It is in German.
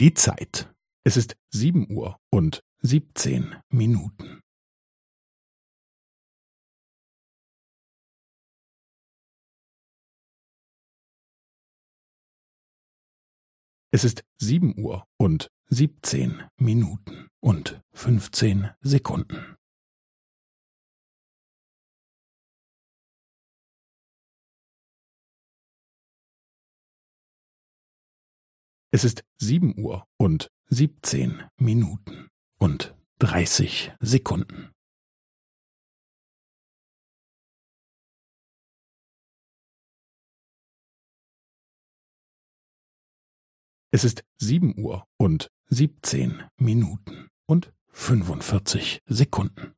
Die Zeit. Es ist sieben Uhr und siebzehn Minuten. Es ist sieben Uhr und siebzehn Minuten und fünfzehn Sekunden. Es ist sieben Uhr und siebzehn Minuten und dreißig Sekunden. Es ist sieben Uhr und siebzehn Minuten und fünfundvierzig Sekunden.